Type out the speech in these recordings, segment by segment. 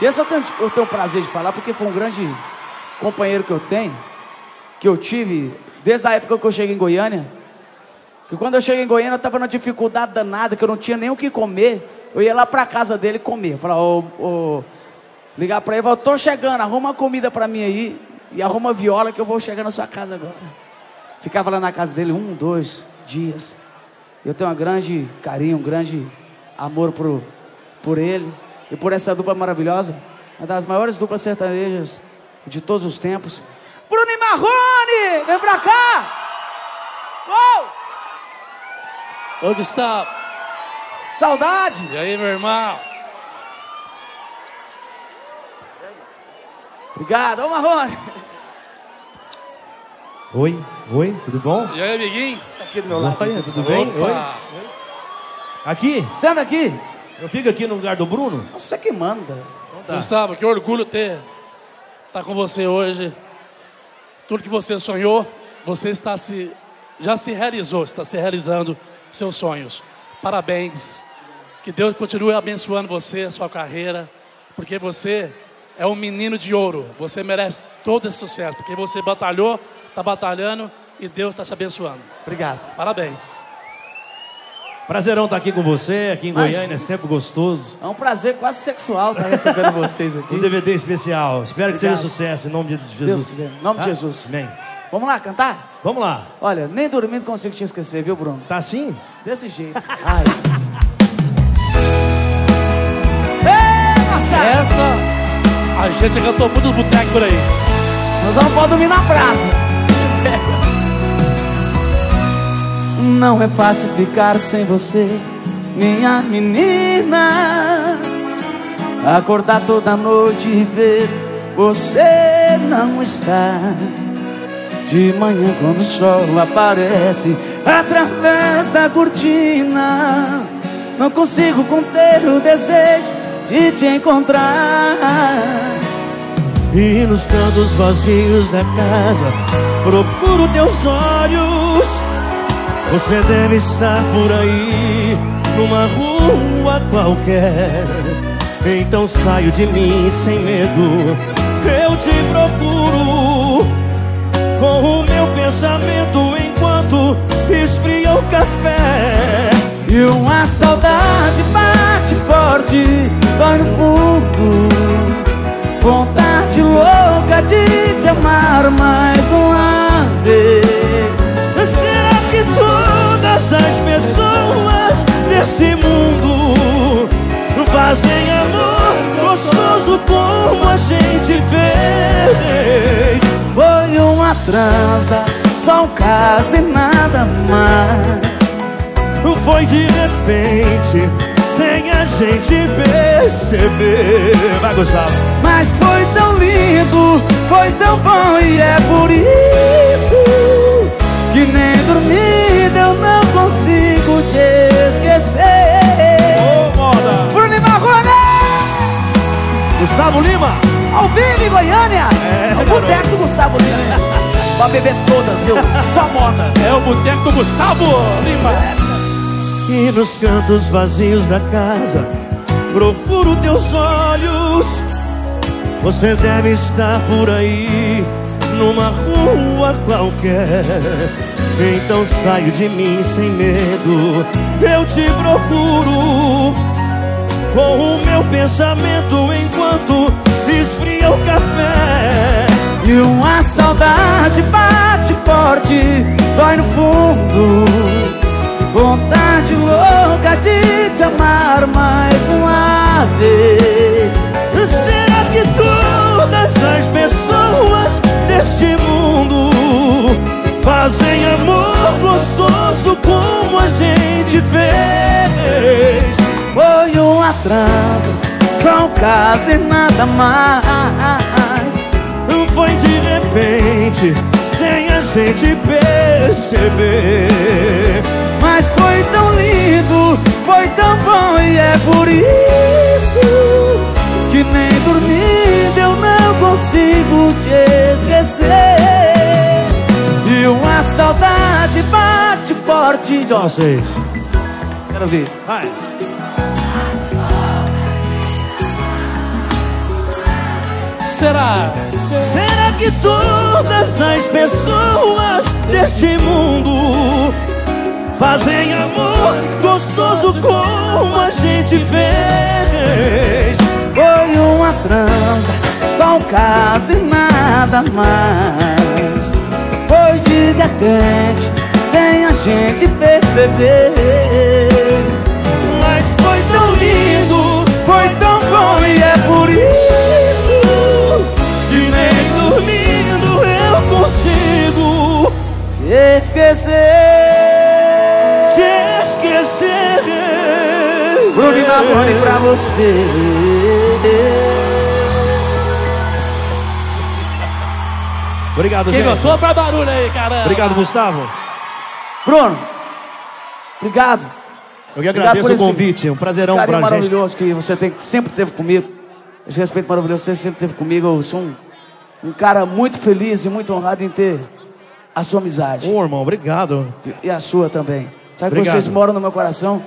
E esse eu tenho, eu tenho o prazer de falar porque foi um grande companheiro que eu tenho, que eu tive desde a época que eu cheguei em Goiânia. Que quando eu cheguei em Goiânia eu tava numa dificuldade danada, que eu não tinha nem o que comer. Eu ia lá pra casa dele comer. Ô, ligar pra ele, falar, tô chegando, arruma uma comida pra mim aí. E arruma viola que eu vou chegar na sua casa agora. Ficava lá na casa dele um, dois dias. Eu tenho um grande carinho, um grande amor por, por ele e por essa dupla maravilhosa. Uma das maiores duplas sertanejas de todos os tempos. Bruno e Marrone, vem pra cá! Ô, Gustavo. Saudade! E aí, meu irmão? Obrigado, ô Marrone! Oi, oi, tudo bom? E aí, amiguinho? Aqui do meu Oi, lado. tudo bem? Oi. Opa. Aqui? Senta aqui! Eu fico aqui no lugar do Bruno? Você que manda. Então tá. Gustavo, que orgulho ter estar com você hoje. Tudo que você sonhou, você está se já se realizou, está se realizando seus sonhos. Parabéns. Que Deus continue abençoando você, sua carreira, porque você é um menino de ouro. Você merece todo esse sucesso, porque você batalhou, está batalhando e Deus está te abençoando. Obrigado. Parabéns. Prazerão estar aqui com você, aqui em Imagina. Goiânia, é sempre gostoso. É um prazer quase sexual estar recebendo vocês aqui. Um DVD especial. Espero que seja Obrigado. sucesso, em nome de Jesus. Deus quiser, em nome de Tá? Jesus. Amém. Vamos lá, cantar? Vamos lá. Olha, nem dormindo consigo te esquecer, viu, Bruno? Tá assim? Desse jeito. Ai. Ei! Essa a gente cantou muito no boteco por aí. Nós vamos poder dormir na praça. Não é fácil ficar sem você, minha menina. Acordar toda noite e ver você não está. De manhã quando o sol aparece através da cortina, não consigo conter o desejo de te encontrar. E nos cantos vazios da casa Procuro teus olhos Você deve estar por aí Numa rua qualquer Então saio de mim sem medo Eu te procuro Com o meu pensamento Enquanto esfria o café E uma saudade bate forte, dói no fundo. Vontade louca de te amar mais uma vez. Desse mundo fazem amor gostoso como a gente fez? Foi uma trança, só um caso e nada mais. Foi de repente, sem a gente perceber. Vai, Gustavo. Mas foi tão lindo, foi tão bom e é por isso que nem dormida eu não consigo Gustavo Lima! Ao vivo em Goiânia! É, o boteco do Gustavo Lima. pra beber todas, viu? Só moda. É o boteco do Gustavo Lima. E nos cantos vazios da casa Procuro teus olhos Você deve estar por aí Numa rua qualquer Então saio de mim sem medo Eu te procuro Com o meu pensamento Enquanto esfria o café E uma saudade bate forte, dói no fundo. Vontade louca de te amar mais uma vez. Será que todas as pessoas deste mundo fazem amor gostoso como a gente fez? Foi uma trança, só um caso e nada mais. Foi de repente, sem a gente perceber. Mas foi tão lindo, foi tão bom e é por isso que nem dormindo eu não consigo te esquecer. E uma saudade bate forte de Vocês. Quero ver. Vai. Será? Será que todas as pessoas deste mundo fazem amor gostoso como a gente fez? Foi uma transa, só um caso e nada mais. Foi de repente, sem a gente perceber. E pra você. Obrigado, Quem gente. gostou, faz barulho aí, caramba. Obrigado, Gustavo. Bruno, obrigado. Eu que Obrigado agradeço por o esse- convite. Um prazerão pra gente. maravilhoso que você tem, sempre teve comigo. Esse respeito maravilhoso que você sempre teve comigo. Eu sou um, um cara muito feliz e muito honrado em ter a sua amizade. Ô, irmão, obrigado. E a sua também. Sabe que Obrigado. vocês moram no meu coração.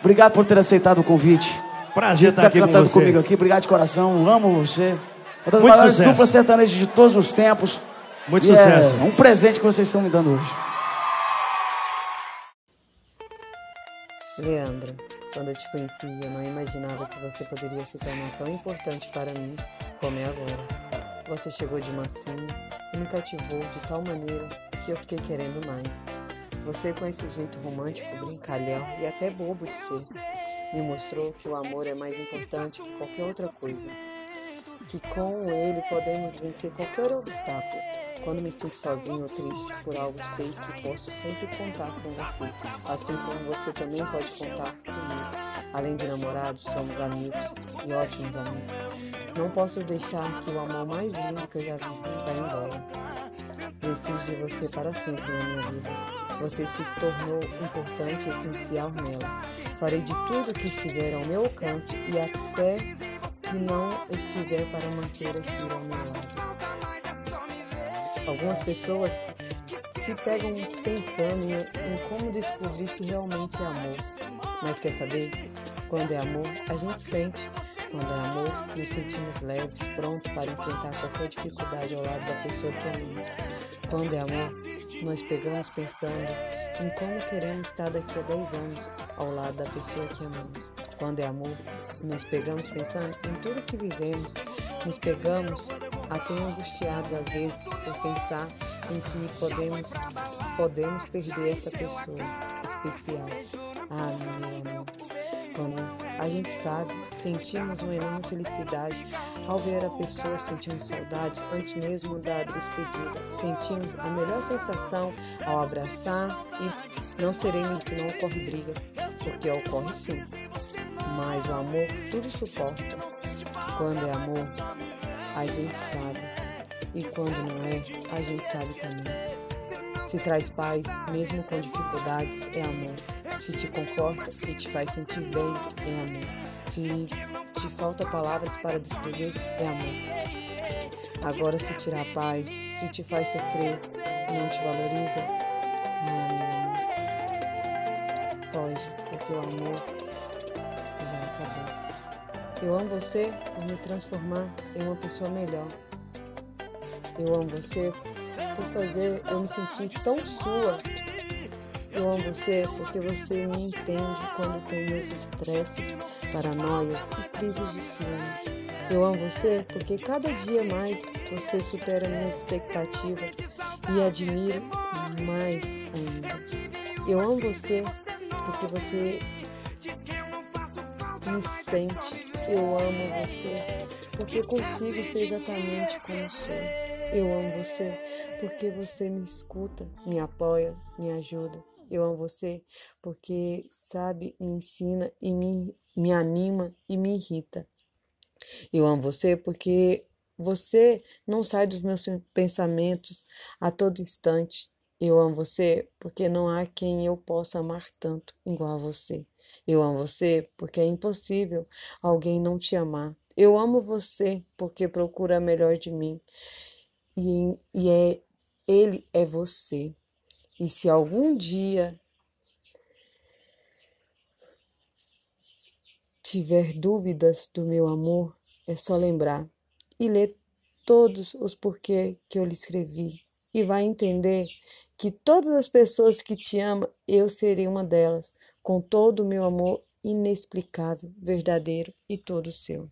Obrigado por ter aceitado o convite. Prazer estar Tá aqui com cantando você. comigo aqui. Obrigado de coração. Amo você. Uma das Muito maiores sucesso. duplas sertanejas de todos os tempos. Muito E sucesso. É um presente que vocês estão me dando hoje. Leandro, quando eu te conheci, eu não imaginava que você poderia se tornar tão importante para mim como é agora. Você chegou de mansinho e me cativou de tal maneira que eu fiquei querendo mais. Você, com esse jeito romântico, brincalhão e até bobo de ser, me mostrou que o amor é mais importante que qualquer outra coisa. Que com ele podemos vencer qualquer obstáculo. Quando me sinto sozinho ou triste por algo, sei que posso sempre contar com você, assim como você também pode contar comigo. Além de namorados, somos amigos e ótimos amigos. Não posso deixar que o amor mais lindo que eu já vivi vá embora. Preciso de você para sempre na minha vida. Você se tornou importante e essencial nela. Farei de tudo que estiver ao meu alcance e até que não estiver para manter aquilo ao meu lado. Algumas pessoas se pegam pensando em, em como descobrir se realmente é amor. Mas quer saber? Quando é amor, a gente sente. Quando é amor, nos sentimos leves, prontos para enfrentar qualquer dificuldade ao lado da pessoa que amamos. Quando é amor, nós pegamos pensando em como queremos estar daqui a 10 anos ao lado da pessoa que amamos. Quando é amor, nós pegamos pensando em tudo que vivemos, nos pegamos até angustiados às vezes por pensar em que podemos, podemos perder essa pessoa especial. Ah, meu amor. Quando a gente sabe, sentimos uma enorme felicidade ao ver a pessoa, sentimos saudades antes mesmo da despedida. Sentimos a melhor sensação ao abraçar e não seremos que não ocorre brigas, porque ocorre sim. Mas o amor tudo suporta. Quando é amor, a gente sabe. E quando não é, a gente sabe também. Se traz paz, mesmo com dificuldades, é amor. Se te conforta e te faz sentir bem, é amor. Se te falta palavras para descrever, é amor. Agora, se tirar a paz, se te faz sofrer, não te valoriza, meu amor. Foge, porque o amor já acabou. Eu amo você por me transformar em uma pessoa melhor. Eu amo você por fazer eu me sentir tão sua. Eu amo você porque você me entende quando tenho meus estresses, paranoias e crises de ciúme. Eu amo você porque cada dia mais você supera minhas expectativas e admiro mais ainda. Eu amo você porque você me sente. Eu amo você porque consigo ser exatamente como sou. Eu amo você porque você me escuta, me apoia, me ajuda. Eu amo você porque, sabe, me ensina e me, me anima e me irrita. Eu amo você porque você não sai dos meus pensamentos a todo instante. Eu amo você porque não há quem eu possa amar tanto igual a você. Eu amo você porque é impossível alguém não te amar. Eu amo você porque procura melhor de mim. E, e é ele é você. E se algum dia tiver dúvidas do meu amor, é só lembrar e ler todos os porquê que eu lhe escrevi e vai entender que todas as pessoas que te amam, eu serei uma delas, com todo o meu amor inexplicável, verdadeiro e todo seu.